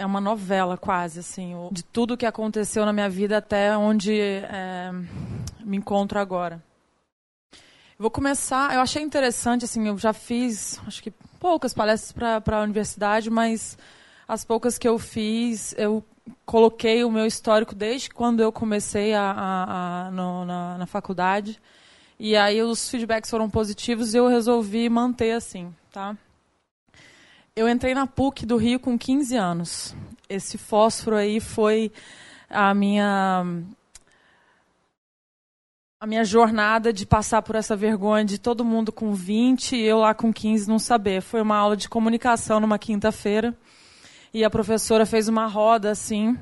é uma novela quase, assim, de tudo que aconteceu na minha vida até onde é, me encontro agora. Vou começar. Eu achei interessante, assim, eu já fiz, acho que poucas palestras para a universidade, mas as poucas que eu fiz, eu coloquei o meu histórico desde quando eu comecei a, a, a no, na, na faculdade. E aí os feedbacks foram positivos e eu resolvi manter assim, tá? Eu entrei na PUC do Rio com 15 anos. Esse fósforo aí foi a minha a minha jornada de passar por essa vergonha de todo mundo com 20 e eu lá com 15 não saber. Foi uma aula de comunicação numa quinta-feira e a professora fez uma roda assim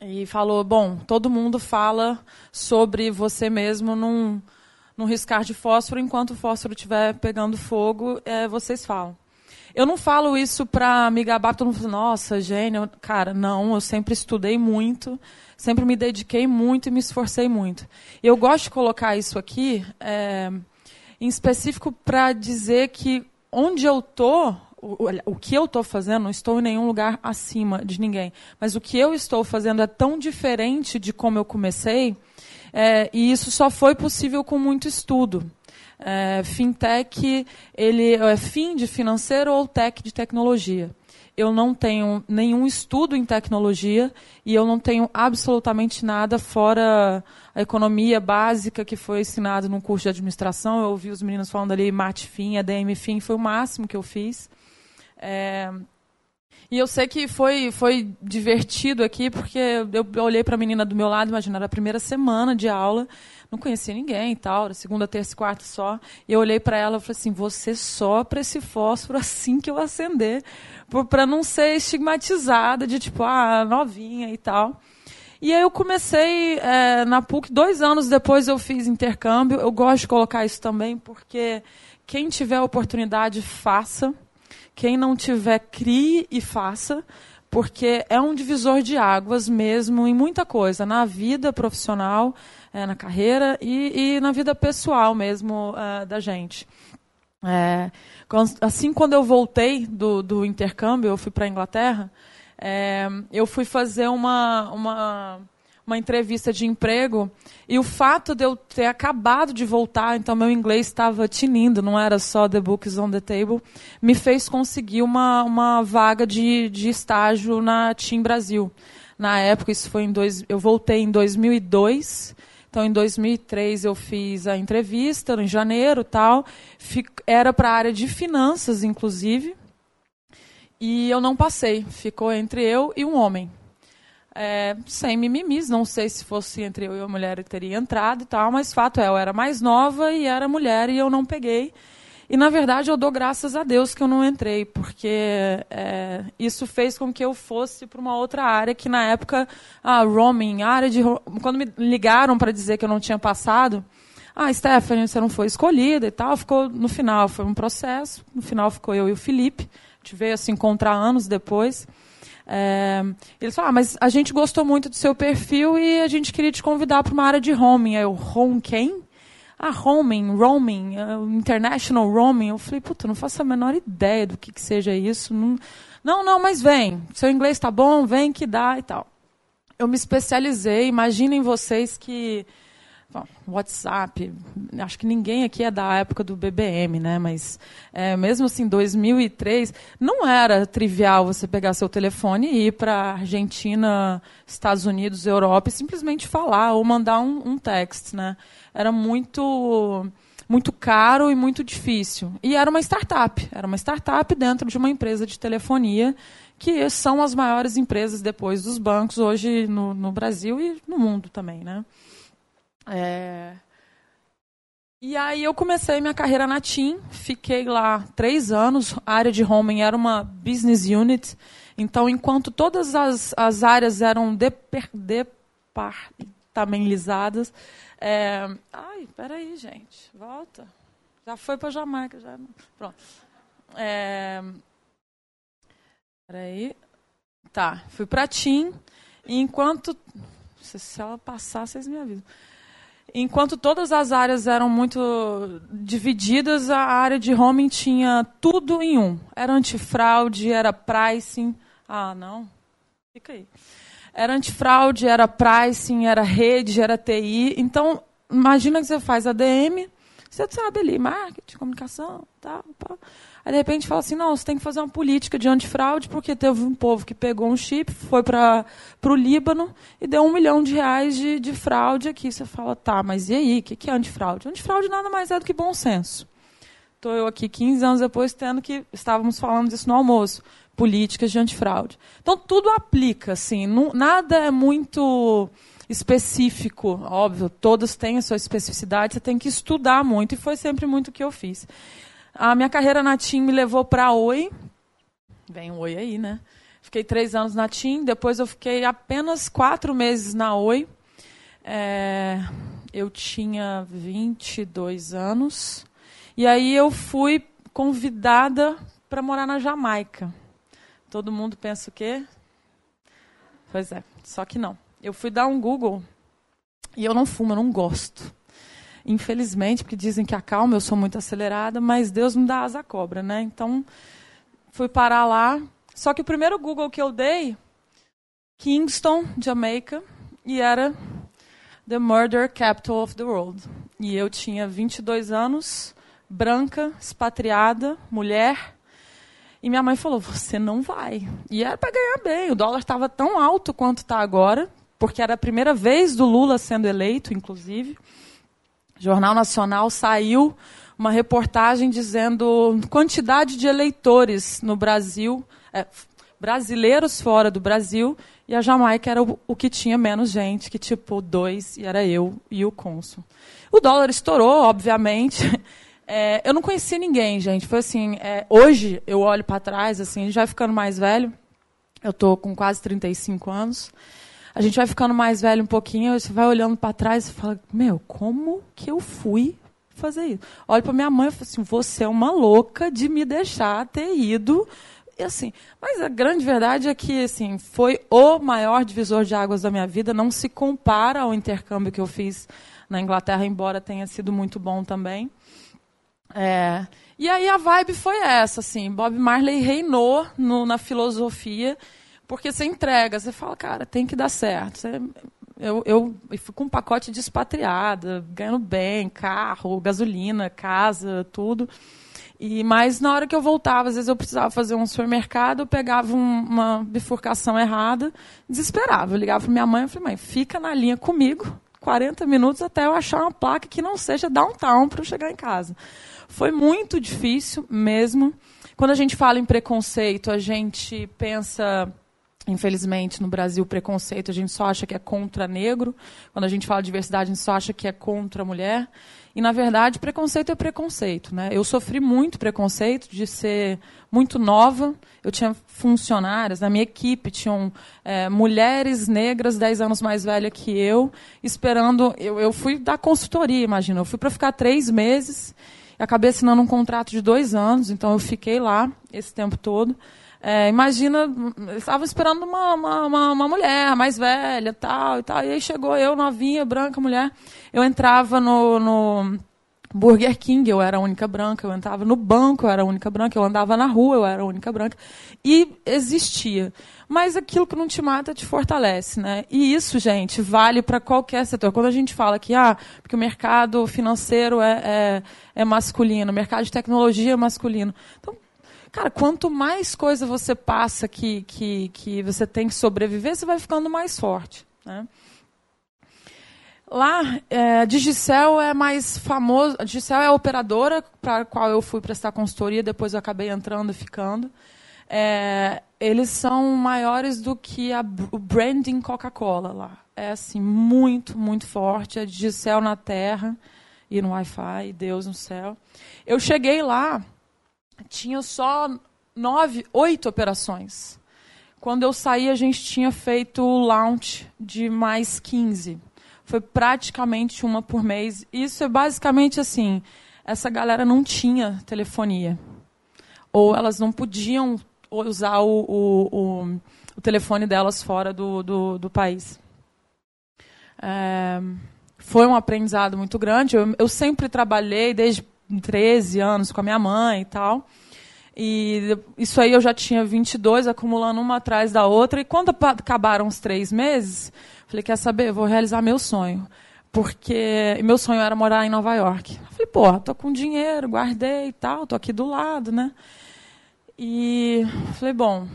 e falou: Bom, todo mundo fala sobre você mesmo num, num riscar de fósforo, enquanto o fósforo estiver pegando fogo, é, vocês falam. Eu não falo isso para me gabar, todo mundo fala, nossa, gênio. Cara, não, eu sempre estudei muito, sempre me dediquei muito e me esforcei muito. Eu gosto de colocar isso aqui, é, em específico, para dizer que onde eu estou, o, o que eu estou fazendo, não estou em nenhum lugar acima de ninguém. Mas o que eu estou fazendo é tão diferente de como eu comecei, é, e isso só foi possível com muito estudo. É, fintech, ele é fim de financeiro ou tech de tecnologia. Eu não tenho nenhum estudo em tecnologia e eu não tenho absolutamente nada fora a economia básica que foi ensinado no curso de administração. Eu ouvi os meninos falando ali MATFIM, ADM FIM, foi o máximo que eu fiz. É, e eu sei que foi, foi divertido aqui, porque eu olhei para a menina do meu lado, imagina, era a primeira semana de aula, não conhecia ninguém tal, era segunda, terça e quarta só. E eu olhei para ela e falei assim: você sopra esse fósforo assim que eu acender, para não ser estigmatizada de tipo, ah, novinha e tal. E aí eu comecei é, na PUC, dois anos depois eu fiz intercâmbio. Eu gosto de colocar isso também, porque quem tiver oportunidade, faça. Quem não tiver, crie e faça, porque é um divisor de águas mesmo em muita coisa, na vida profissional, é, na carreira e, e, na vida pessoal mesmo é, da gente. É, assim, quando eu voltei do, do intercâmbio, eu fui para a Inglaterra, é, eu fui fazer uma, uma, uma entrevista de emprego e o fato de eu ter acabado de voltar, então meu inglês estava tinindo, não era só The Books on the Table, me fez conseguir uma, uma vaga de, de estágio na Team Brasil. Na época, isso foi em dois, eu voltei em 2002 então, em 2003 eu fiz a entrevista, em janeiro, tal. Era para a área de finanças, inclusive. E eu não passei. Ficou entre eu e um homem. É, sem mimimis, não sei se fosse entre eu e a mulher eu teria entrado e tal, mas fato é, eu era mais nova e era mulher e eu não peguei. E, na verdade, eu dou graças a Deus que eu não entrei, porque é, isso fez com que eu fosse para uma outra área que, na época, a roaming, a área de. Quando me ligaram para dizer que eu não tinha passado, ah, Stephanie, você não foi escolhida e tal, ficou no final, foi um processo, no final ficou eu e o Felipe, a gente veio a se encontrar anos depois. É, eles falaram, ah, mas a gente gostou muito do seu perfil e a gente queria te convidar para uma área de roaming. Aí eu, home quem? Ah, roaming, roaming, uh, international roaming. Eu falei, puta, não faço a menor ideia do que, que seja isso. Não, não, não, mas vem. Seu inglês está bom, vem que dá e tal. Eu me especializei. Imaginem vocês que WhatsApp, acho que ninguém aqui é da época do BBM, né? Mas é, mesmo assim, 2003, não era trivial você pegar seu telefone e ir para Argentina, Estados Unidos, Europa e simplesmente falar ou mandar um, um text, né? Era muito muito caro e muito difícil. E era uma startup, era uma startup dentro de uma empresa de telefonia que são as maiores empresas depois dos bancos hoje no, no Brasil e no mundo também, né? É... E aí eu comecei minha carreira na TIM, fiquei lá três anos. A área de homing era uma business unit. Então, enquanto todas as, as áreas eram departamentalizadas... É... Ai, peraí, gente. Volta. Já foi para Jamaica. Já... Pronto. É... Peraí. Tá, fui para TIM. E enquanto... Se ela passar, vocês me avisam. Enquanto todas as áreas eram muito divididas, a área de homing tinha tudo em um. Era antifraude, era pricing. Ah, não. Fica aí. Era antifraude, era pricing, era rede, era TI. Então, imagina que você faz ADM, você sabe ali, marketing, comunicação, tal, tal. Aí, de repente, fala assim, não, você tem que fazer uma política de antifraude, porque teve um povo que pegou um chip, foi para o Líbano e deu um milhão de reais de, de fraude aqui. Você fala, tá, mas e aí, o que, que é antifraude? Antifraude nada mais é do que bom senso. Estou eu aqui 15 anos depois tendo que estávamos falando disso no almoço, políticas de antifraude. Então tudo aplica, assim, não, nada é muito específico, óbvio, todos têm a sua especificidade, você tem que estudar muito e foi sempre muito o que eu fiz. A minha carreira na TIM me levou para a Oi. Vem um Oi aí, né? Fiquei três anos na TIM, depois eu fiquei apenas quatro meses na Oi. É, eu tinha 22 anos. E aí eu fui convidada para morar na Jamaica. Todo mundo pensa o quê? Pois é, só que não. Eu fui dar um Google e eu não fumo, eu não gosto. Infelizmente, porque dizem que acalma, eu sou muito acelerada, mas Deus me dá asa cobra, né? Então, fui parar lá. Só que o primeiro Google que eu dei, Kingston, Jamaica, e era The Murder Capital of the World. E eu tinha 22 anos, branca, expatriada, mulher. E minha mãe falou: Você não vai. E era para ganhar bem. O dólar estava tão alto quanto está agora, porque era a primeira vez do Lula sendo eleito, inclusive. Jornal Nacional saiu uma reportagem dizendo quantidade de eleitores no Brasil, é, brasileiros fora do Brasil, e a Jamaica era o, o, que tinha menos gente, que tipo dois, e era eu e o cônsul. O dólar estourou, obviamente. É, eu não conhecia ninguém, gente. Foi assim, é, hoje eu olho para trás, assim, já ficando mais velho. Eu estou com quase 35 anos a gente vai ficando mais velho um pouquinho, você vai olhando para trás e fala: Meu, como que eu fui fazer isso? Olho para minha mãe e falo assim: Você é uma louca de me deixar ter ido. E assim, mas a grande verdade é que assim, foi o maior divisor de águas da minha vida. Não se compara ao intercâmbio que eu fiz na Inglaterra, embora tenha sido muito bom também. É, e aí a vibe foi essa, assim, Bob Marley reinou no, na filosofia porque você entrega, você fala, cara, tem que dar certo. Você, eu, eu, eu fui com um pacote de expatriada, ganhando bem, carro, gasolina, casa, tudo. E mas na hora que eu voltava, às vezes eu precisava fazer um supermercado, eu pegava um, uma bifurcação errada, desesperava. Eu ligava para minha mãe e falei: "Mãe, fica na linha comigo, 40 minutos até eu achar uma placa que não seja downtown para eu chegar em casa". Foi muito difícil mesmo. Quando a gente fala em preconceito, a gente pensa Infelizmente, no Brasil, preconceito a gente só acha que é contra negro. Quando a gente fala de diversidade, a gente só acha que é contra mulher. E, na verdade, preconceito é preconceito. Né? Eu sofri muito preconceito de ser muito nova. Eu tinha funcionárias, na minha equipe tinham é, mulheres negras 10 anos mais velhas que eu, esperando. Eu, eu fui dar consultoria, imagina. Eu fui para ficar três meses. Acabei assinando um contrato de dois anos, então eu fiquei lá esse tempo todo. É, imagina, estava esperando uma, uma, uma, mulher mais velha tal, e tal. E aí chegou eu, novinha, branca, mulher. Eu entrava no, no Burger King, eu era a única branca. Eu entrava no banco, eu era a única branca. Eu andava na rua, eu era a única branca. E existia. Mas aquilo que não te mata te fortalece, né? E isso, gente, vale para qualquer setor. Quando a gente fala que, ah, porque o mercado financeiro é, é, é masculino, o mercado de tecnologia é masculino. Então, Cara, quanto mais coisa você passa que, que, que você tem que sobreviver, você vai ficando mais forte. Né? Lá, é, Digicel é mais famoso. A Digicel é a operadora para a qual eu fui prestar consultoria, depois eu acabei entrando e ficando. É, eles são maiores do que a, o branding Coca-Cola lá. É assim, muito, muito forte. A Digicel na terra e no Wi-Fi, Deus no céu. Eu cheguei lá tinha só nove, oito operações. Quando eu saí, a gente tinha feito o launch de mais 15. Foi praticamente uma por mês. Isso é basicamente assim: essa galera não tinha telefonia. Ou elas não podiam usar o, o, o, o telefone delas fora do, do, do país. É, foi um aprendizado muito grande. Eu, eu sempre trabalhei desde 13 anos com a minha mãe e tal. E isso aí eu já tinha 22, acumulando uma atrás da outra. E quando acabaram os três meses, falei, quer saber, vou realizar meu sonho. Porque meu sonho era morar em Nova York. Eu falei, porra, tô com dinheiro, guardei e tal, tô aqui do lado, né? E falei, bom,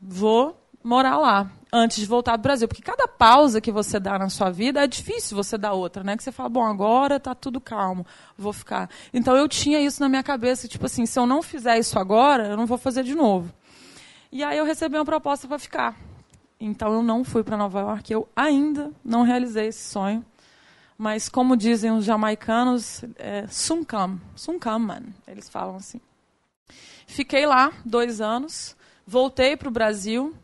vou morar lá antes de voltar do Brasil. Porque cada pausa que você dá na sua vida é difícil você dar outra, né? Que você fala, bom, agora está tudo calmo, vou ficar. Então eu tinha isso na minha cabeça, tipo assim, se eu não fizer isso agora, eu não vou fazer de novo. E aí eu recebi uma proposta para ficar. Então eu não fui para Nova York, eu ainda não realizei esse sonho. Mas como dizem os jamaicanos, é, soon come, man. Eles falam assim. Fiquei lá dois anos, voltei para o Brasil,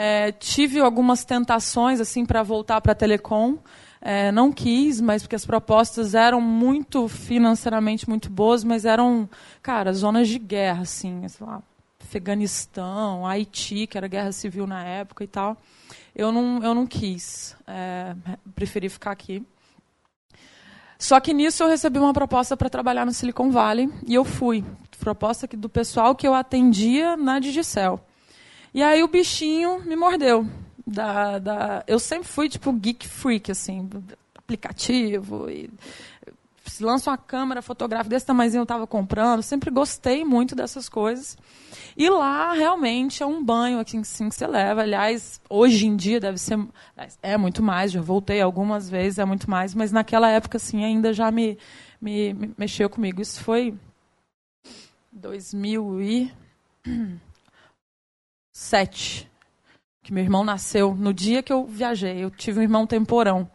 é, tive algumas tentações assim para voltar para a Telecom. É, não quis, mas porque as propostas eram muito financeiramente muito boas, mas eram, cara, zonas de guerra, assim, sei lá, Afeganistão, Haiti, que era guerra civil na época e tal. Eu não, eu não quis, é, preferi ficar aqui. Só que nisso eu recebi uma proposta para trabalhar no Silicon Valley e eu fui. Proposta do pessoal que eu atendia na Digicel. E aí o bichinho me mordeu. Da, da... Eu sempre fui tipo geek freak, assim, aplicativo. E... Lança uma câmera fotográfica desse tamanhozinho eu estava comprando. Sempre gostei muito dessas coisas. E lá realmente é um banho assim, assim, que você leva. Aliás, hoje em dia deve ser. É muito mais, já voltei algumas vezes, é muito mais, mas naquela época assim, ainda já me, me, me mexeu comigo. Isso foi 2000 e. 2007, que meu irmão nasceu no dia que eu viajei. Eu tive um irmão temporão,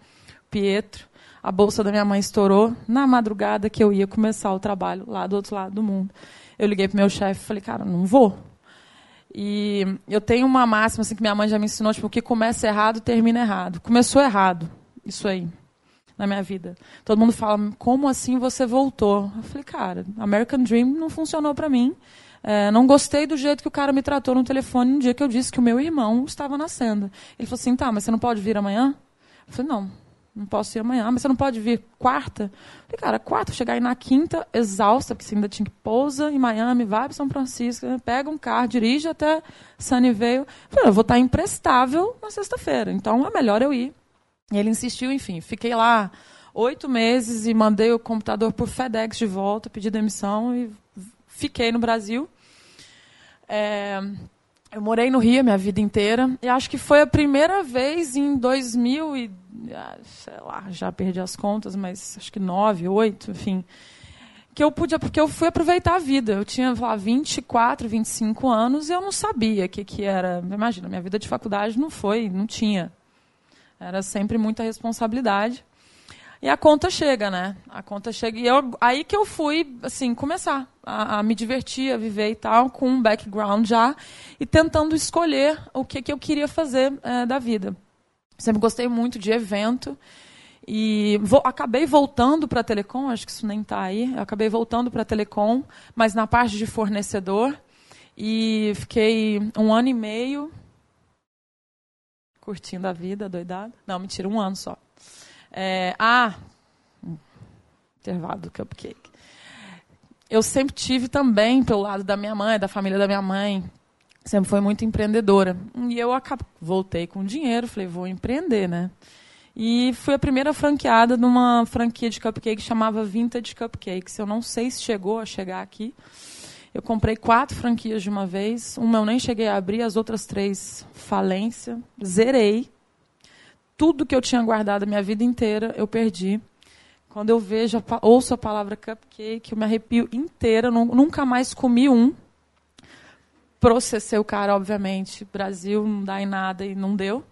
Pietro. A bolsa da minha mãe estourou na madrugada que eu ia começar o trabalho lá do outro lado do mundo. Eu liguei pro meu chefe e falei, cara, não vou. E eu tenho uma máxima assim que minha mãe já me ensinou, tipo, que começa errado termina errado. Começou errado, isso aí, na minha vida. Todo mundo fala, como assim você voltou? Eu falei, cara, American Dream não funcionou para mim. É, não gostei do jeito que o cara me tratou no telefone no dia que eu disse que o meu irmão estava nascendo. Ele falou assim, tá, mas você não pode vir amanhã? Eu falei, não, não posso ir amanhã. Mas você não pode vir quarta? Eu falei, cara, quarta, chegar aí na quinta, exausta, porque você ainda tinha que pousa em Miami, vai para São Francisco, pega um carro, dirige até Sunnyvale. Eu falei, eu vou estar imprestável na sexta-feira, então é melhor eu ir. E ele insistiu, enfim, fiquei lá oito meses e mandei o computador por FedEx de volta, pedi demissão e fiquei no Brasil. É, eu morei no Rio minha vida inteira e acho que foi a primeira vez em 2000 e ah, sei lá, já perdi as contas, mas acho que 9, 8, enfim, que eu podia, porque eu fui aproveitar a vida. Eu tinha lá 24, 25 anos e eu não sabia o que que era. Imagina, minha vida de faculdade não foi, não tinha. Era sempre muita responsabilidade. E a conta chega, né? A conta chega. E eu, aí que eu fui, assim, começar a, a, me divertir, a viver e tal, com um background já, e tentando escolher o que, que eu queria fazer é, da vida. Sempre gostei muito de evento. E vou, acabei voltando para a Telecom, acho que isso nem está aí. Eu acabei voltando para a Telecom, mas na parte de fornecedor. E fiquei um ano e meio curtindo a vida, doidado. Não, mentira, um ano só. É, ah, intervalo do cupcake. Eu sempre tive também, pelo lado da minha mãe, da família da minha mãe, sempre foi muito empreendedora. E eu acabei, voltei com dinheiro, falei, vou empreender, né? E fui a primeira franqueada numa franquia de cupcake que chamava Vintage Cupcakes. Eu não sei se chegou a chegar aqui. Eu comprei quatro franquias de uma vez. Uma eu nem cheguei a abrir, as outras três, falência. Zerei tudo que eu tinha guardado a minha vida inteira, eu perdi. Quando eu vejo, ouço a palavra cupcake, eu me arrepio inteira. Nunca mais comi um. Processei o cara, obviamente. Brasil não dá em nada e não deu.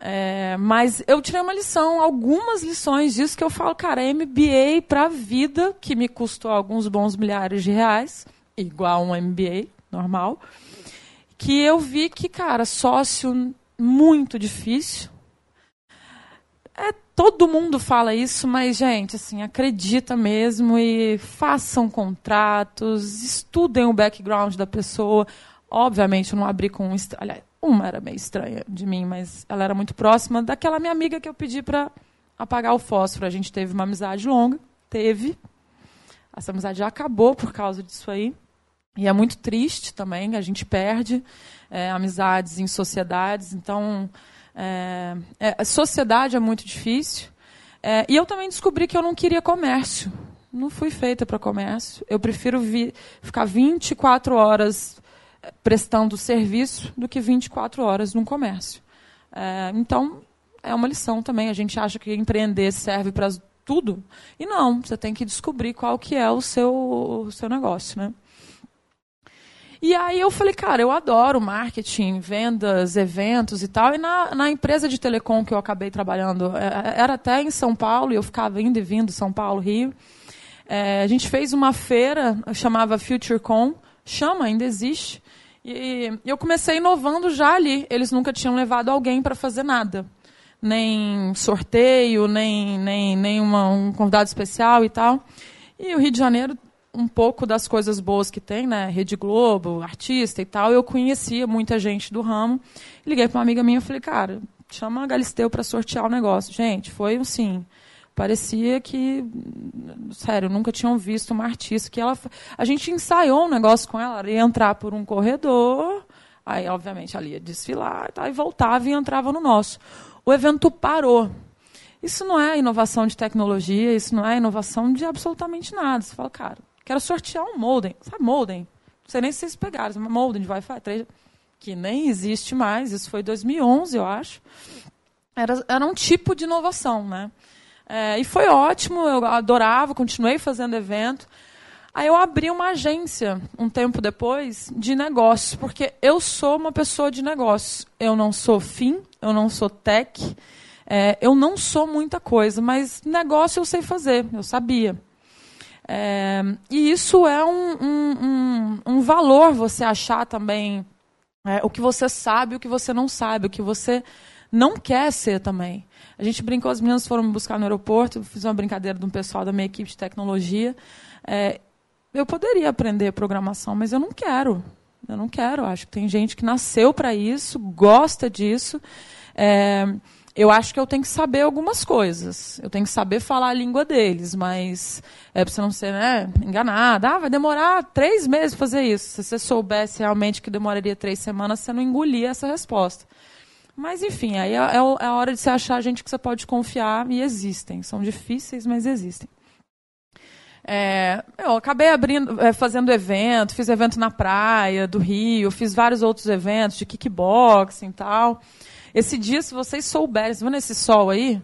É, mas eu tirei uma lição, algumas lições disso que eu falo, cara, MBA para a vida, que me custou alguns bons milhares de reais, igual um MBA normal, que eu vi que, cara, sócio muito difícil, é, todo mundo fala isso, mas, gente, assim, acredita mesmo e façam contratos, estudem o background da pessoa. Obviamente, eu não abri com. Aliás, uma era meio estranha de mim, mas ela era muito próxima daquela minha amiga que eu pedi para apagar o fósforo. A gente teve uma amizade longa, teve. Essa amizade já acabou por causa disso aí. E é muito triste também, a gente perde é, amizades em sociedades. Então, é, é, a sociedade é muito difícil. É, e eu também descobri que eu não queria comércio. Não fui feita para comércio. Eu prefiro vi, ficar 24 horas é, prestando serviço do que 24 horas num comércio. É, então, é uma lição também. A gente acha que empreender serve para tudo. E não, você tem que descobrir qual que é o seu, o seu negócio. Né? E aí eu falei, cara, eu adoro marketing, vendas, eventos e tal. E na, na empresa de telecom que eu acabei trabalhando, é, é, era até em São Paulo, e eu ficava indo e vindo, São Paulo, Rio. É, a gente fez uma feira, chamava FutureCon, chama, ainda existe. E eu comecei inovando já ali. Eles nunca tinham levado alguém para fazer nada. Nem sorteio, nem, nem, nem uma, um convidado especial e tal. E o Rio de Janeiro um pouco das coisas boas que tem, né? Rede Globo, artista e tal. Eu conhecia muita gente do ramo. Liguei para uma amiga minha e falei, cara, chama a Galisteu para sortear o negócio. Gente, foi assim. Parecia que, sério, nunca tinham visto uma artista que ela. A gente ensaiou um negócio com ela, ela ia entrar por um corredor, aí, obviamente, ela ia desfilar e, e voltava e entrava no nosso. O evento parou. Isso não é inovação de tecnologia, isso não é inovação de absolutamente nada. Você fala, cara, Quero sortear um modem. Sabe modem? Não sei nem se vocês pegaram. Modem de Wi-Fi 3, que nem existe mais. Isso foi 2011, eu acho. Era, era um tipo de inovação, né? É, e foi ótimo, eu adorava, continuei fazendo evento. Aí eu abri uma agência, um tempo depois, de negócios, porque eu sou uma pessoa de negócios. Eu não sou fim, eu não sou tech, é, eu não sou muita coisa, mas negócio eu sei fazer, eu sabia. É, e isso é um, um, um, um, valor você achar também é, o que você sabe, o que você não sabe, o que você não quer ser também. A gente brincou, as meninas foram me buscar no aeroporto, fiz uma brincadeira de um pessoal da minha equipe de tecnologia. É, eu poderia aprender programação, mas eu não quero. Eu não quero. Acho que tem gente que nasceu para isso, gosta disso. É, eu acho que eu tenho que saber algumas coisas. Eu tenho que saber falar a língua deles, mas é para você não ser né, enganada. Ah, vai demorar três meses para fazer isso. Se você soubesse realmente que demoraria três semanas, você não engolia essa resposta. Mas, enfim, aí é, é, é a hora de você achar gente que você pode confiar e existem. São difíceis, mas existem. É, eu acabei abrindo, é, fazendo evento, fiz evento na praia do Rio, fiz vários outros eventos de kickboxing e tal. Esse dia, se vocês souberem, vendo esse sol aí?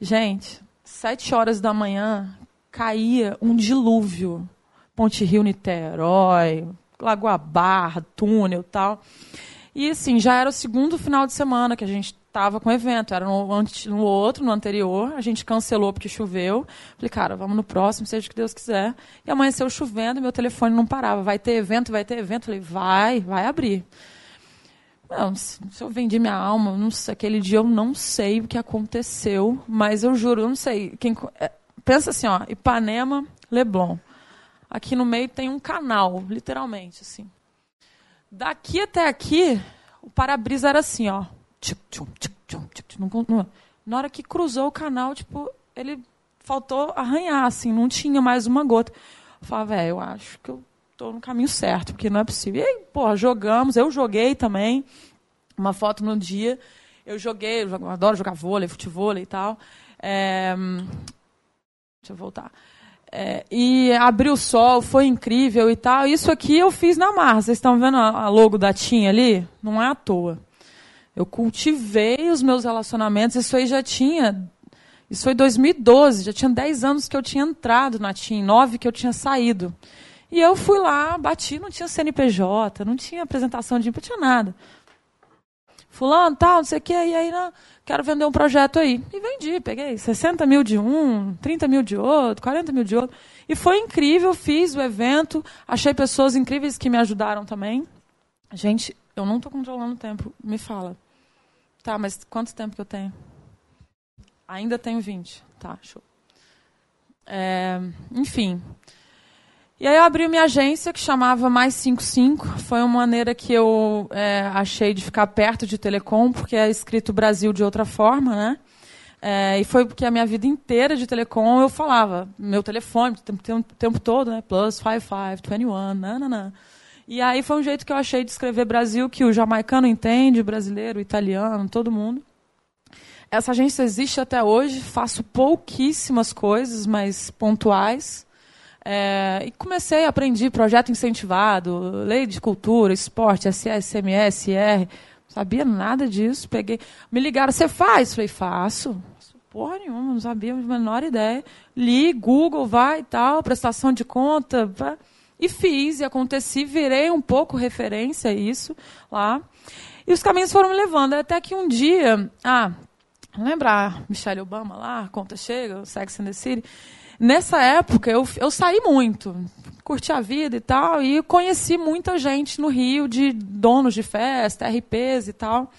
Gente, sete horas da manhã, caía um dilúvio. Ponte Rio Niterói, Lagoa Barra, túnel tal. E assim, já era o segundo final de semana que a gente estava com o evento. Era no, no, outro, no anterior. A gente cancelou porque choveu. Falei, cara, vamos no próximo, seja o que Deus quiser. E amanheceu chovendo e meu telefone não parava. Vai ter evento, vai ter evento. Falei, vai, vai abrir. Não, se eu vendi minha alma, não sei, aquele dia eu não sei o que aconteceu, mas eu juro, eu não sei. Quem, é, pensa assim, ó, Ipanema, Leblon. Aqui no meio tem um canal, literalmente, assim. Daqui até aqui, o para-brisa era assim, ó. Na hora que cruzou o canal, tipo, ele faltou arranhar, assim, não tinha mais uma gota. Eu falava, velho, eu acho que eu estou no caminho certo, porque não é possível. E aí, pô, jogamos, eu joguei também, uma foto no dia. Eu joguei, eu adoro jogar vôlei, futebol e tal. É, deixa eu voltar. É, e abriu o sol, foi incrível e tal. Isso aqui eu fiz na marra. Vocês estão vendo a logo da TIM ali? Não é à toa. Eu cultivei os meus relacionamentos. Isso aí já tinha. Isso foi 2012, já tinha 10 anos que eu tinha entrado na TIM, 9 que eu tinha saído. E eu fui lá, bati, não tinha CNPJ, não tinha apresentação de não tinha nada. Fulano, tal, não sei o que, e aí não, quero vender um projeto aí. E vendi, peguei 60 mil de um, 30 mil de outro, 40 mil de outro. E foi incrível, fiz o evento, achei pessoas incríveis que me ajudaram também. Gente, eu não estou controlando o tempo, me fala. Tá, mas quanto tempo que eu tenho? Ainda tenho 20. Tá, show. É, enfim, e aí eu abri minha agência que chamava Mais 55. Foi uma maneira que eu é, achei de ficar perto de telecom, porque é escrito Brasil de outra forma, né? É, e foi porque a minha vida inteira de telecom eu falava, meu telefone, o tempo, tempo, todo, né? Plus 5521, nananã. E aí foi um jeito que eu achei de escrever Brasil que o jamaicano entende, o brasileiro, o italiano, todo mundo. Essa agência existe até hoje, faço pouquíssimas coisas, mas pontuais. É, e comecei, aprendi projeto incentivado, lei de cultura, esporte, SSMS, IR. Sabia nada disso. Peguei, me ligaram, você faz? Falei, faço. Porra nenhuma, não sabia a menor ideia. Li, Google, vai e tal, prestação de conta. E fiz, e aconteci, virei um pouco referência a isso lá. E os caminhos foram me levando. Até que um dia, ah, lembrar Michelle Obama lá, conta chega, Sex and the City. Nessa época, eu, eu saí muito, curti a vida e tal, e conheci muita gente no Rio, de donos de festa, RPs e tal.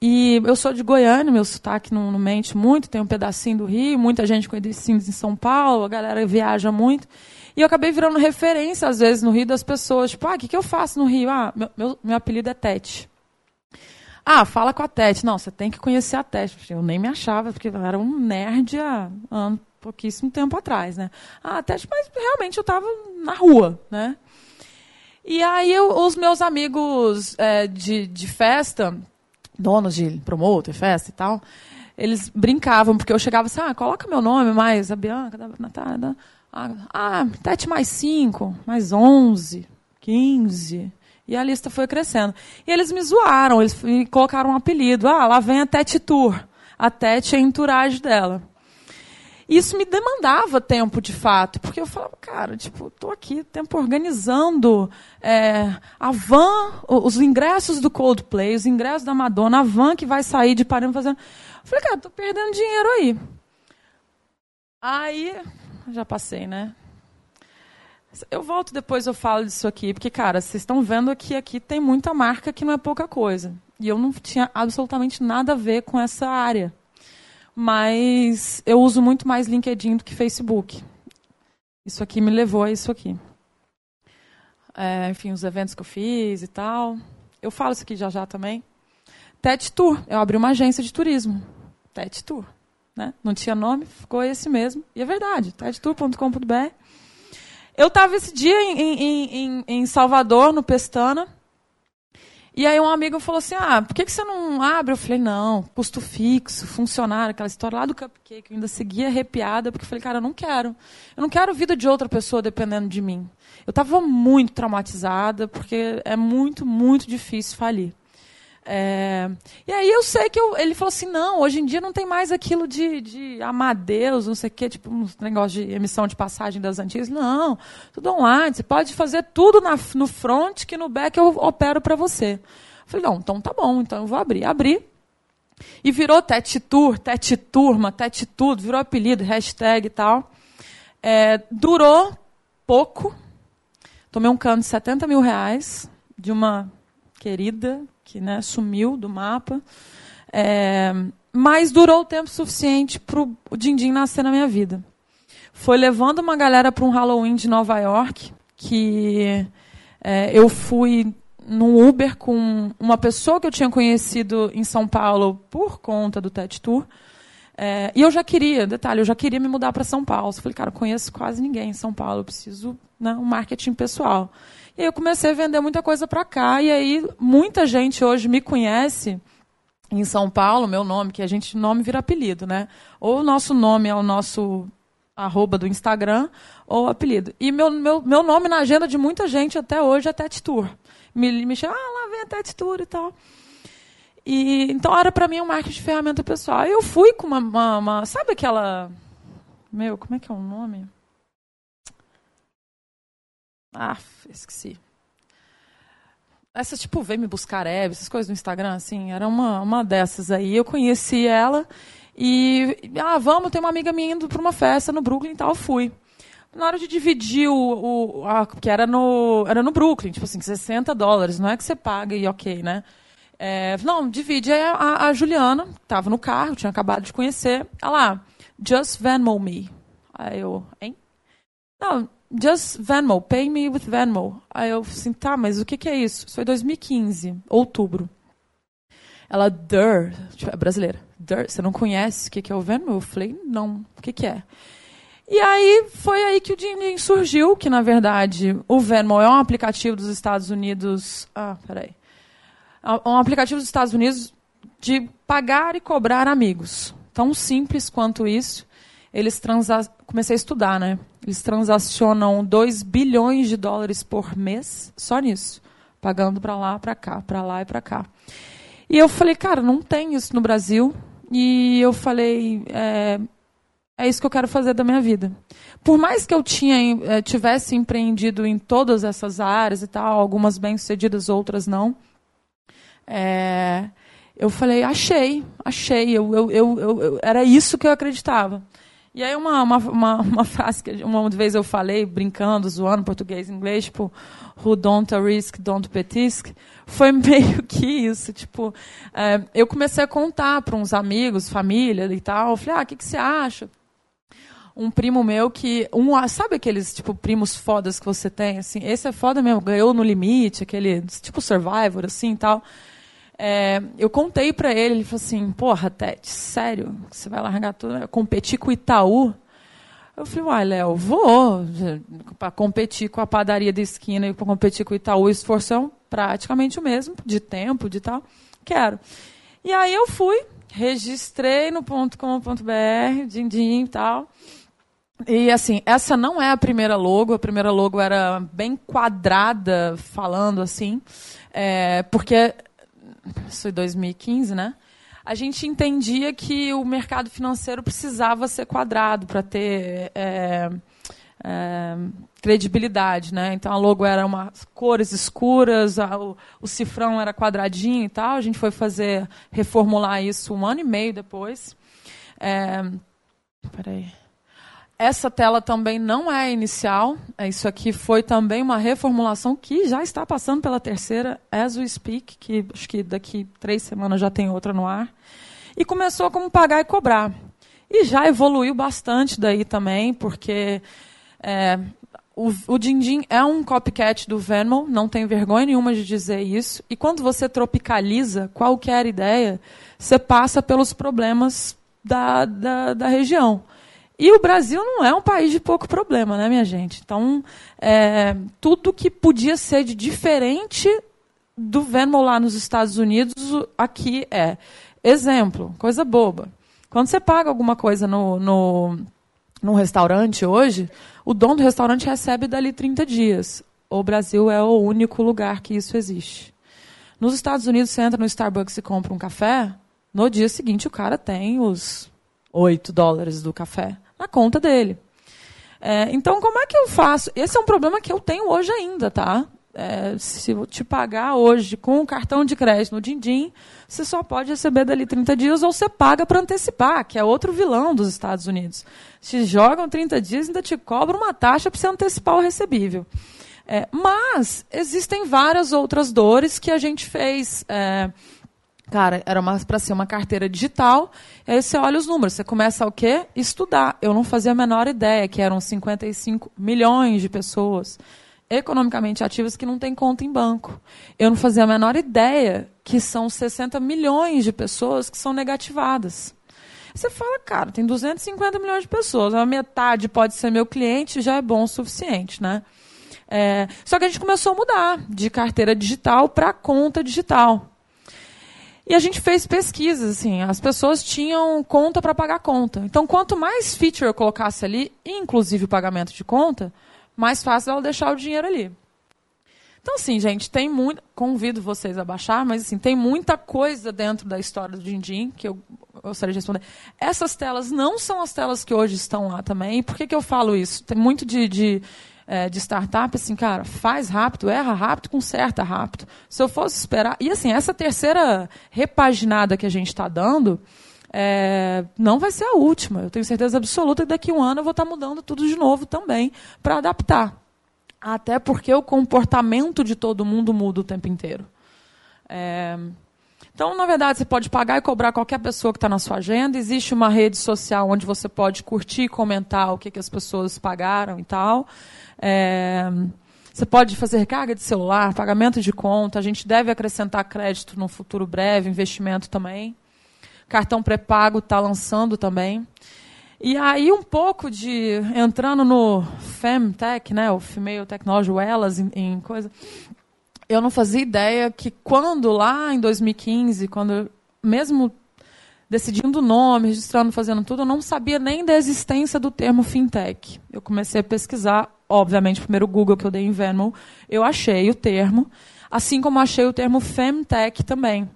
E eu sou de Goiânia, meu sotaque não, não mente muito, tem um pedacinho do Rio, muita gente conhece em São Paulo, a galera viaja muito. E eu acabei virando referência, às vezes, no Rio das pessoas. Tipo, ah, o que, que eu faço no Rio? Ah, meu, meu, meu apelido é Tete. Ah, fala com a Tete. Não, você tem que conhecer a Tete. Eu nem me achava, porque eu era um nerd há ano, pouquíssimo tempo atrás, né? Ah, até, mas realmente eu estava na rua, né? E aí eu, os meus amigos é, de, de festa, donos de promotor, festa e tal, eles brincavam, porque eu chegava assim, ah, coloca meu nome mais, a Bianca, da Natália, ah, Tete mais cinco, mais onze, quinze. E a lista foi crescendo. E eles me zoaram, eles me colocaram um apelido. Ah, lá vem a Tete Tour. A Tete é a entourage dela. Isso me demandava tempo, de fato, porque eu falava, cara, tipo, estou aqui, tempo organizando é, a van, os ingressos do Coldplay, os ingressos da Madonna, a van que vai sair de Paris fazendo. Eu falei, cara, estou perdendo dinheiro aí. Aí, já passei, né? Eu volto depois, eu falo disso aqui, porque, cara, vocês estão vendo que aqui tem muita marca que não é pouca coisa. E eu não tinha absolutamente nada a ver com essa área mas eu uso muito mais LinkedIn do que Facebook. Isso aqui me levou a isso aqui. É, enfim, os eventos que eu fiz e tal. Eu falo isso aqui já já também. TED Tour. Eu abri uma agência de turismo. TED Tour. Né? Não tinha nome, ficou esse mesmo. E é verdade, tedtour.com.br. Eu estava esse dia em, em, em, em Salvador, no Pestana, e aí um amigo falou assim, ah, por que, que você não abre? Eu falei, não, custo fixo, funcionário, aquela história lá do cupcake. Eu ainda seguia arrepiada, porque eu falei, cara, eu não quero. Eu não quero vida de outra pessoa dependendo de mim. Eu estava muito traumatizada, porque é muito, muito difícil falir. É... E aí eu sei que eu... ele falou assim, não, hoje em dia não tem mais aquilo de, de amar Deus, não sei o quê, tipo um negócio de emissão de passagem das antigas. Não, tudo online, você pode fazer tudo na, no front, que no back eu opero para você. Eu falei, não, então tá bom, então eu vou abrir. Abri. E virou Tete Tour, Tete Turma, Tete Tudo, virou apelido, hashtag e tal. É, durou pouco. Tomei um cano de 70 mil reais de uma querida que né, sumiu do mapa. É, mas durou o tempo suficiente para o Dindim nascer na minha vida. Foi levando uma galera para um Halloween de Nova York, que é, eu fui no Uber com uma pessoa que eu tinha conhecido em São Paulo por conta do TED Tour. É, e eu já queria, detalhe, eu já queria me mudar para São Paulo. Eu falei, cara, eu conheço quase ninguém em São Paulo, eu preciso né, um marketing pessoal. E eu comecei a vender muita coisa para cá. E aí muita gente hoje me conhece em São Paulo, meu nome, que a gente nome vira apelido, né? Ou o nosso nome é o nosso arroba do Instagram, ou apelido. E meu, meu, meu nome na agenda de muita gente até hoje é Tete Tour. Me, me chama, ah, lá vem a Tete Tour e tal. E, então era para mim um marketing de ferramenta pessoal. Eu fui com uma, uma, uma, Sabe aquela. Meu, como é que é o nome? Ah, esqueci. Essas, tipo, vem me buscar Eve, essas coisas do Instagram, assim, era uma, uma dessas aí. Eu conheci ela e, ah, vamos, tem uma amiga minha indo para uma festa no Brooklyn e tal, fui. Na hora de dividir o. o a, que era no, era no Brooklyn, tipo assim, 60 dólares, não é que você paga e ok, né? É, não, divide. Aí a, a Juliana, estava no carro, tinha acabado de conhecer, ela lá, just Venmo me. Aí eu, hein? Não, just Venmo, pay me with Venmo. Aí eu assim, tá, mas o que, que é isso? Isso foi 2015, outubro. Ela, Der, tipo, é brasileira. Der, você não conhece o que, que é o Venmo? Eu falei, não, o que, que é? E aí foi aí que o Din surgiu, que na verdade o Venmo é um aplicativo dos Estados Unidos. Ah, peraí. É um aplicativo dos Estados Unidos de pagar e cobrar amigos. Tão simples quanto isso. Eles transa... comecei a estudar, né? Eles transacionam 2 bilhões de dólares por mês só nisso, pagando para lá, para cá, para lá e para cá. E eu falei, cara, não tem isso no Brasil. E eu falei, é, é isso que eu quero fazer da minha vida. Por mais que eu tinha, é, tivesse empreendido em todas essas áreas e tal, algumas bem-sucedidas, outras não, é, eu falei, achei, achei, eu, eu, eu, eu, era isso que eu acreditava. E aí uma, uma, uma, uma, frase que uma vez eu falei, brincando, zoando português e inglês, tipo, who don't risk, don't petisk, foi meio que isso. Tipo, é, eu comecei a contar para uns amigos, família e tal, eu falei, ah, o que, que você acha? Um primo meu que, um, sabe aqueles, tipo, primos fodas que você tem, assim, esse é foda mesmo, ganhou no limite, aquele, tipo, Survivor, assim, tal. É, eu contei para ele, ele falou assim, porra, Tete, sério, você vai largar tudo, competir com o Itaú? Eu falei, uai, Léo, vou para competir com a padaria da esquina e para competir com o Itaú, o esforço é praticamente o mesmo, de tempo, de tal, quero. E aí eu fui, registrei no .com.br, din, din e tal, e assim, essa não é a primeira logo, a primeira logo era bem quadrada, falando assim, é, porque isso foi 2015, né? A gente entendia que o mercado financeiro precisava ser quadrado para ter é, é, credibilidade, né? Então a logo era umas cores escuras, a, o, o, cifrão era quadradinho e tal. A gente foi fazer reformular isso um ano e meio depois. É, peraí. Essa tela também não é inicial. É, isso aqui foi também uma reformulação que já está passando pela terceira, as we speak, que acho que daqui três semanas já tem outra no ar. E começou como pagar e cobrar. E já evoluiu bastante daí também, porque é, o, o Dindim é um copycat do Venmo, não tem vergonha nenhuma de dizer isso. E quando você tropicaliza qualquer ideia, você passa pelos problemas da, da, da região. E o Brasil não é um país de pouco problema, né, minha gente? Então, é, tudo que podia ser de diferente do Venmo lá nos Estados Unidos, aqui é. Exemplo, coisa boba. Quando você paga alguma coisa no, no, no restaurante hoje, o dono do restaurante recebe dali 30 dias. O Brasil é o único lugar que isso existe. Nos Estados Unidos, você entra no Starbucks e compra um café, no dia seguinte o cara tem os 8 dólares do café na conta dele. É, então, como é que eu faço? Esse é um problema que eu tenho hoje ainda, tá? É, se eu te pagar hoje com o cartão de crédito no Dindim, você só pode receber dali 30 dias ou você paga para antecipar, que é outro vilão dos Estados Unidos. Se jogam 30 dias, ainda te cobram uma taxa para você antecipar o recebível. É, mas existem várias outras dores que a gente fez. É, Cara, era para ser uma carteira digital. Aí você olha os números, você começa o quê? Estudar. Eu não fazia a menor ideia que eram 55 milhões de pessoas economicamente ativas que não têm conta em banco. Eu não fazia a menor ideia que são 60 milhões de pessoas que são negativadas. Você fala, cara, tem 250 milhões de pessoas, a metade pode ser meu cliente, já é bom o suficiente, né? É, só que a gente começou a mudar de carteira digital para conta digital. E a gente fez pesquisas, assim, as pessoas tinham conta para pagar conta. Então, quanto mais feature eu colocasse ali, inclusive o pagamento de conta, mais fácil ela deixar o dinheiro ali. Então, assim, gente, tem muito. Convido vocês a baixar, mas assim, tem muita coisa dentro da história do Dindim que eu gostaria de responder. Essas telas não são as telas que hoje estão lá também. Por que, que eu falo isso? Tem muito de, de é, de startup, assim, cara, faz rápido, erra rápido, conserta rápido. Se eu fosse esperar. E assim, essa terceira repaginada que a gente está dando. É, não vai ser a última. Eu tenho certeza absoluta que daqui a um ano eu vou estar tá mudando tudo de novo também para adaptar. Até porque o comportamento de todo mundo muda o tempo inteiro. É, então, na verdade, você pode pagar e cobrar qualquer pessoa que está na sua agenda. Existe uma rede social onde você pode curtir comentar o que, que as pessoas pagaram e tal. É, Você pode fazer recarga de celular, pagamento de conta, a gente deve acrescentar crédito no futuro breve, investimento também. Cartão pré-pago está lançando também. E aí um pouco de entrando no Femtech, né, o Female Technology, elas em, em coisa. Eu não fazia ideia que quando lá em 2015, quando mesmo decidindo o nome, registrando, fazendo tudo, eu não sabia nem da existência do termo fintech. Eu comecei a pesquisar, obviamente, primeiro o Google que eu dei em Venmo, eu achei o termo, assim como achei o termo femtech também.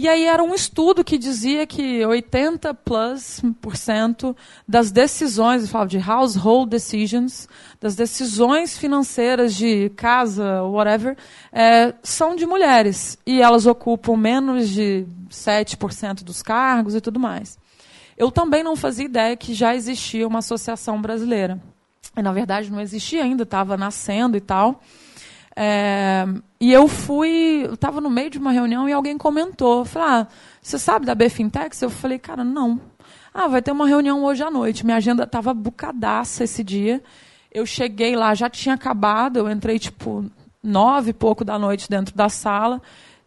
E aí era um estudo que dizia que 80 plus por cento das decisões, falo de household decisions, das decisões financeiras de casa, whatever, é, são de mulheres. E elas ocupam menos de 7% dos cargos e tudo mais. Eu também não fazia ideia que já existia uma associação brasileira. E, na verdade, não existia ainda, estava nascendo e tal. É, e eu fui, eu estava no meio de uma reunião e alguém comentou, falou, ah, você sabe da Befintex? Eu falei, cara, não. Ah, vai ter uma reunião hoje à noite. Minha agenda estava bucadaça esse dia. Eu cheguei lá, já tinha acabado, eu entrei tipo nove e pouco da noite dentro da sala.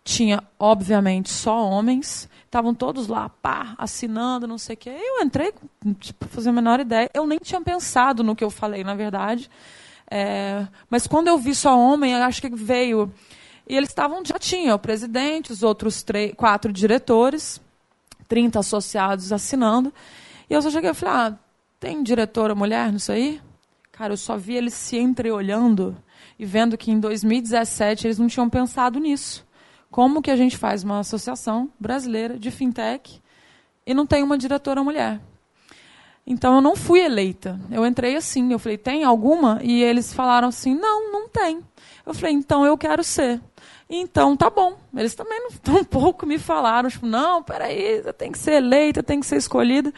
Tinha, obviamente, só homens. Estavam todos lá, pá, assinando, não sei o quê. Eu entrei, tipo, fazer a menor ideia. Eu nem tinha pensado no que eu falei, na verdade. É, mas quando eu vi só homem, acho que veio. E eles estavam, já tinha o presidente, os outros três, quatro diretores, 30 associados assinando. E eu só cheguei e falei: ah, tem diretora mulher nisso aí? Cara, eu só vi eles se entreolhando e vendo que em 2017 eles não tinham pensado nisso. Como que a gente faz uma associação brasileira de fintech e não tem uma diretora mulher? Então eu não fui eleita. Eu entrei assim, eu falei, tem alguma? E eles falaram assim, não, não tem. Eu falei, então eu quero ser. Então tá bom. Eles também não tão pouco me falaram, tipo, não, peraí, tem que ser eleita, tem que ser escolhida.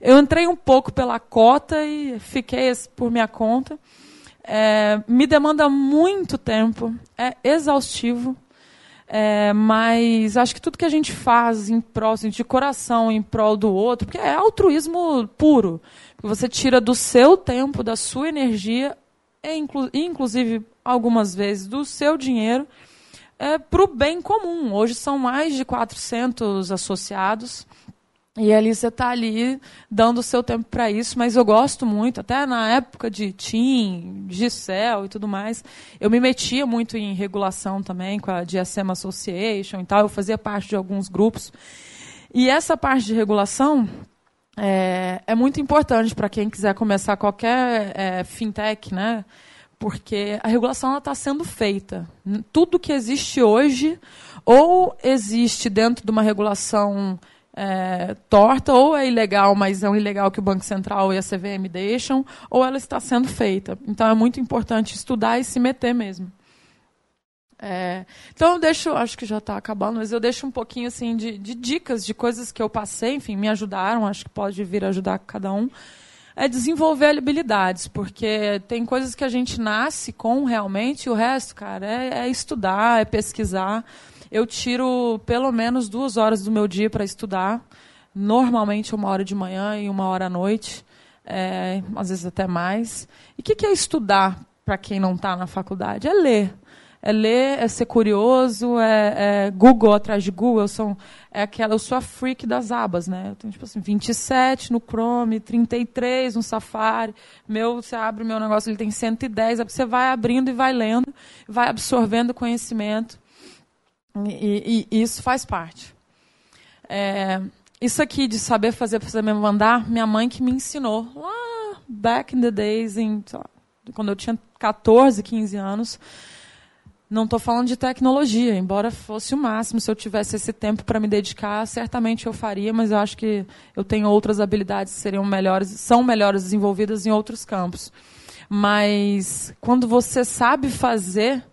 Eu entrei um pouco pela cota e fiquei por minha conta. É, me demanda muito tempo, é exaustivo. É, mas acho que tudo que a gente faz em prol, assim, de coração em prol do outro, porque é altruísmo puro. Você tira do seu tempo, da sua energia, e inclu inclusive algumas vezes do seu dinheiro, é, para o bem comum. Hoje são mais de 400 associados. E ali você está ali dando o seu tempo para isso, mas eu gosto muito, até na época de TIM, Gisel e tudo mais, eu me metia muito em regulação também, com a DSM Association e tal, eu fazia parte de alguns grupos. E essa parte de regulação é, é muito importante para quem quiser começar qualquer é, fintech, né? porque a regulação está sendo feita. Tudo que existe hoje, ou existe dentro de uma regulação é, torta, ou é ilegal, mas é um ilegal que o Banco Central e a CVM deixam, ou ela está sendo feita. Então é muito importante estudar e se meter mesmo. É, então eu deixo, acho que já está acabando, mas eu deixo um pouquinho assim de, de, dicas de coisas que eu passei, enfim, me ajudaram, acho que pode vir ajudar cada um. É desenvolver habilidades, porque tem coisas que a gente nasce com realmente, e o resto, cara, é, é estudar, é pesquisar. Eu tiro pelo menos duas horas do meu dia para estudar. Normalmente uma hora de manhã e uma hora à noite, é, às vezes até mais. E o que, que é estudar para quem não está na faculdade? É ler. É ler, é ser curioso, é, é Google atrás de Google. Eu sou, é aquela, eu sou a freak das abas, né? Eu tenho tipo assim, 27 no Chrome, 33 no Safari. Meu, você abre o meu negócio, ele tem 110. Você vai abrindo e vai lendo, vai absorvendo conhecimento. E, e, isso faz parte. É, isso aqui de saber fazer para me mandar, minha mãe que me ensinou lá back in the days, em, lá, quando eu tinha 14, 15 anos. Não estou falando de tecnologia, embora fosse o máximo. Se eu tivesse esse tempo para me dedicar, certamente eu faria, mas eu acho que eu tenho outras habilidades que seriam melhores, são melhores desenvolvidas em outros campos. Mas quando você sabe fazer,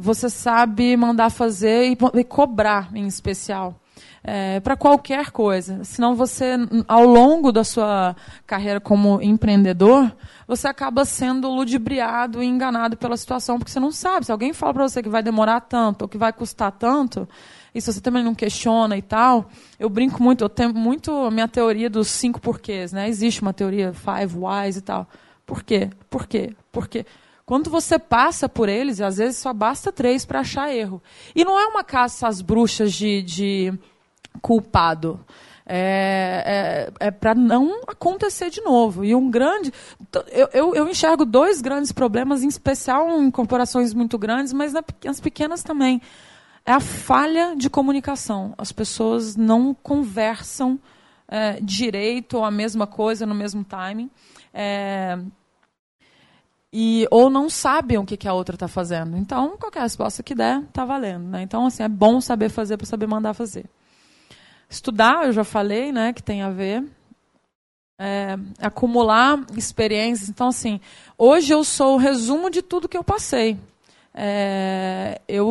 você sabe mandar fazer e, e cobrar, em especial. É, para qualquer coisa. Senão você, ao longo da sua carreira como empreendedor, você acaba sendo ludibriado e enganado pela situação, porque você não sabe. Se alguém fala para você que vai demorar tanto ou que vai custar tanto, e se você também não questiona e tal, eu brinco muito, eu tenho muito a minha teoria dos cinco porquês, né? Existe uma teoria five whys e tal. Por quê? Por quê? Por quê? Quando você passa por eles, às vezes só basta três para achar erro. E não é uma caça às bruxas de, de culpado. É, é, é para não acontecer de novo. E um grande. Eu, eu, eu, enxergo dois grandes problemas, em especial em corporações muito grandes, mas nas pequenas também. É a falha de comunicação. As pessoas não conversam é, direito ou a mesma coisa no mesmo timing. E ou não sabem o que, que a outra está fazendo. Então, qualquer resposta que der, está valendo. Né? Então, assim, é bom saber fazer para saber mandar fazer. Estudar, eu já falei, né, que tem a ver. É, acumular experiências. Então, assim, hoje eu sou o resumo de tudo que eu passei. É, eu,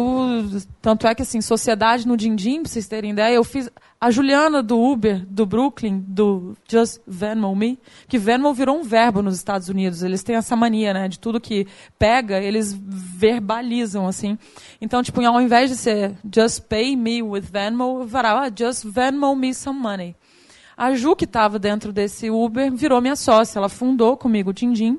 tanto é que assim, sociedade no Dindim, para vocês terem ideia, eu fiz a Juliana do Uber, do Brooklyn, do Just Venmo Me, que Venmo virou um verbo nos Estados Unidos. Eles têm essa mania, né, de tudo que pega, eles verbalizam assim. Então, tipo, ao invés de ser Just Pay Me with Venmo, vará, Just Venmo Me some money. A Ju, que estava dentro desse Uber, virou minha sócia. Ela fundou comigo o Dindim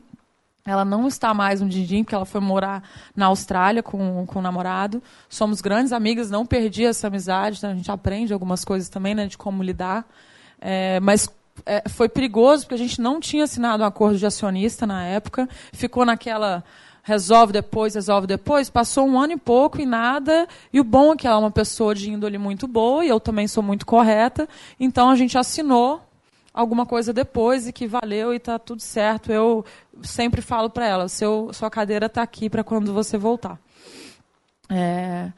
ela não está mais no Dindim, porque ela foi morar na Austrália com, com o namorado. Somos grandes amigas, não perdi essa amizade. Então a gente aprende algumas coisas também, né, de como lidar. É, mas é, foi perigoso, porque a gente não tinha assinado um acordo de acionista na época. Ficou naquela resolve depois, resolve depois. Passou um ano e pouco e nada. E o bom é que ela é uma pessoa de índole muito boa, e eu também sou muito correta. Então a gente assinou alguma coisa depois e que valeu e está tudo certo. Eu sempre falo para ela, seu, sua cadeira está aqui para quando você voltar. É,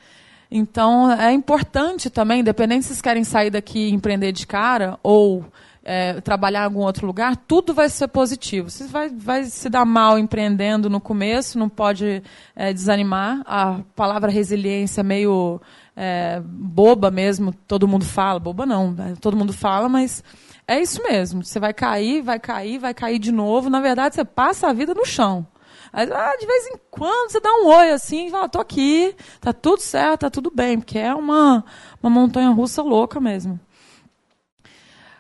então, é importante também, independente se vocês querem sair daqui e empreender de cara ou é, trabalhar em algum outro lugar, tudo vai ser positivo. Você vai, vai se dar mal empreendendo no começo, não pode é, desanimar. A palavra resiliência é meio é, boba mesmo, todo mundo fala. Boba não, né? todo mundo fala, mas é isso mesmo. Você vai cair, vai cair, vai cair de novo. Na verdade, você passa a vida no chão. Ah, de vez em quando você dá um oi assim, e fala, tô aqui, tá tudo certo, tá tudo bem, porque é uma, uma montanha russa louca mesmo.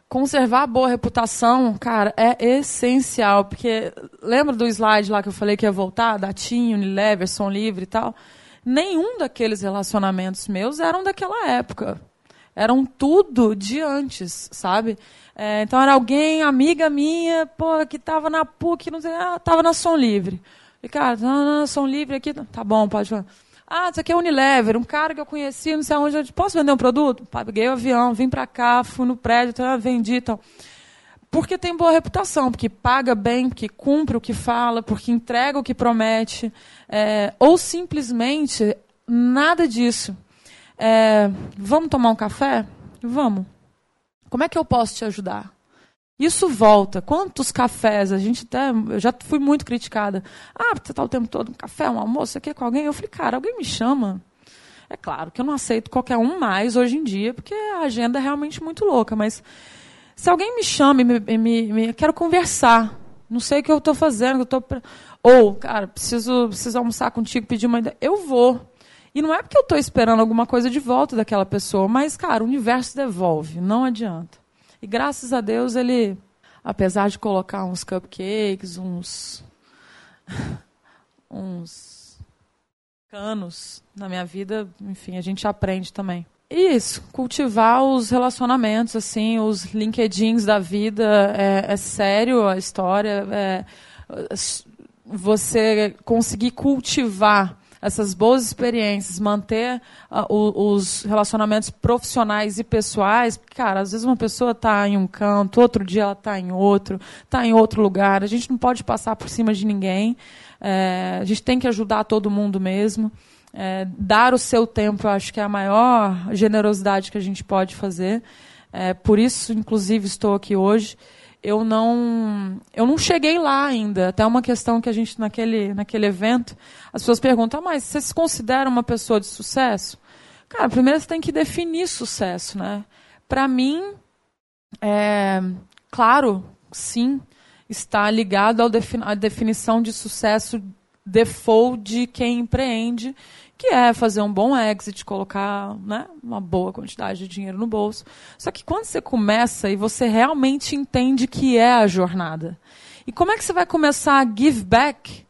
Conservar a boa reputação, cara, é essencial, porque lembra do slide lá que eu falei que ia voltar, da TIM, Unilever, Som Livre e tal? Nenhum daqueles relacionamentos meus eram daquela época. Eram tudo de antes, sabe? É, então era alguém, amiga minha, pô, que estava na PUC, não sei, ah, tava na Som Livre. E, cara, não, não, Som Livre aqui, tá bom, pode falar. Ah, isso aqui é Unilever, um cara que eu conheci, não sei aonde, eu posso vender um produto? Paguei o avião, vim para cá, fui no prédio, tá, vendi, então. Porque tem boa reputação, porque paga bem, porque cumpre o que fala, porque entrega o que promete. É, ou simplesmente nada disso. É, vamos tomar um café? Vamos. Como é que eu posso te ajudar? Isso volta. Quantos cafés? A gente até. Eu já fui muito criticada. Ah, você está o tempo todo um café, um almoço aqui com alguém? Eu falei, cara, alguém me chama. É claro que eu não aceito qualquer um mais hoje em dia, porque a agenda é realmente muito louca. Mas se alguém me chama e me, me, me quero conversar, não sei o que eu estou fazendo, eu tô, ou, cara, preciso, preciso almoçar contigo, pedir uma ideia, eu vou. E não é porque eu estou esperando alguma coisa de volta daquela pessoa, mas, cara, o universo devolve, não adianta. E graças a Deus ele, apesar de colocar uns cupcakes, uns. uns canos na minha vida, enfim, a gente aprende também. E isso, cultivar os relacionamentos, assim, os LinkedIns da vida, é, é sério a história, é, você conseguir cultivar essas boas experiências, manter uh, o, os relacionamentos profissionais e pessoais, porque, cara, às vezes uma pessoa está em um canto, outro dia ela está em outro, está em outro lugar. A gente não pode passar por cima de ninguém. É, a gente tem que ajudar todo mundo mesmo. É, dar o seu tempo, eu acho que é a maior generosidade que a gente pode fazer. É, por isso, inclusive, estou aqui hoje eu não eu não cheguei lá ainda. Até uma questão que a gente naquele naquele evento, as pessoas perguntam: ah, "Mas você se considera uma pessoa de sucesso?" Cara, primeiro você tem que definir sucesso, né? Para mim, é, claro, sim, está ligado à definição de sucesso default de quem empreende que é fazer um bom exit, colocar né, uma boa quantidade de dinheiro no bolso. Só que quando você começa e você realmente entende que é a jornada, e como é que você vai começar a give back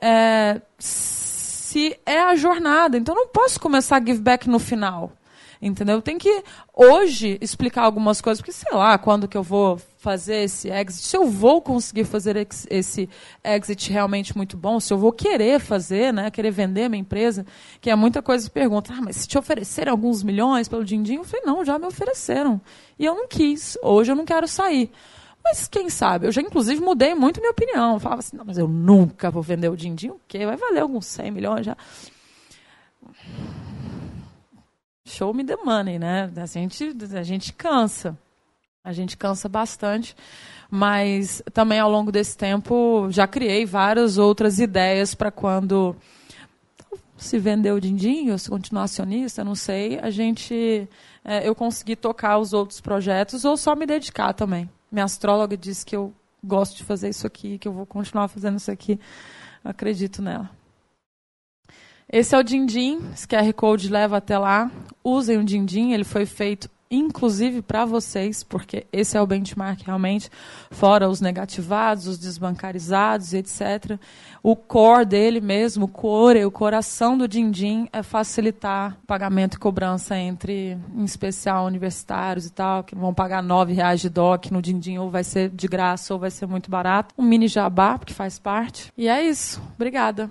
é, se é a jornada. Então, não posso começar a give back no final. Entendeu? Tem que hoje explicar algumas coisas, porque sei lá quando que eu vou fazer esse exit, se eu vou conseguir fazer esse exit realmente muito bom, se eu vou querer fazer, né, querer vender minha empresa, que é muita coisa que pergunta, ah, mas se te oferecerem alguns milhões pelo din-din, eu falei, não, já me ofereceram. E eu não quis, hoje eu não quero sair. Mas quem sabe? Eu já, inclusive, mudei muito minha opinião. Eu falava assim, não, mas eu nunca vou vender o din-din, o quê? Vai valer alguns 100 milhões já show me the money, né? A gente, a gente cansa. A gente cansa bastante, mas também ao longo desse tempo já criei várias outras ideias para quando se vender o din-din, ou se continuar acionista, não sei, a gente é, eu conseguir tocar os outros projetos ou só me dedicar também. Minha astróloga disse que eu gosto de fazer isso aqui, que eu vou continuar fazendo isso aqui. acredito nela. Esse é o Dindim, esse QR Code leva até lá. Usem o Dindim, ele foi feito inclusive para vocês, porque esse é o benchmark realmente, fora os negativados, os desbancarizados, etc. O core dele mesmo, o core, o coração do Dindim é facilitar pagamento e cobrança entre, em especial, universitários e tal, que vão pagar nove reais de DOC no Dindim, ou vai ser de graça ou vai ser muito barato. Um mini jabá, porque faz parte. E é isso. Obrigada.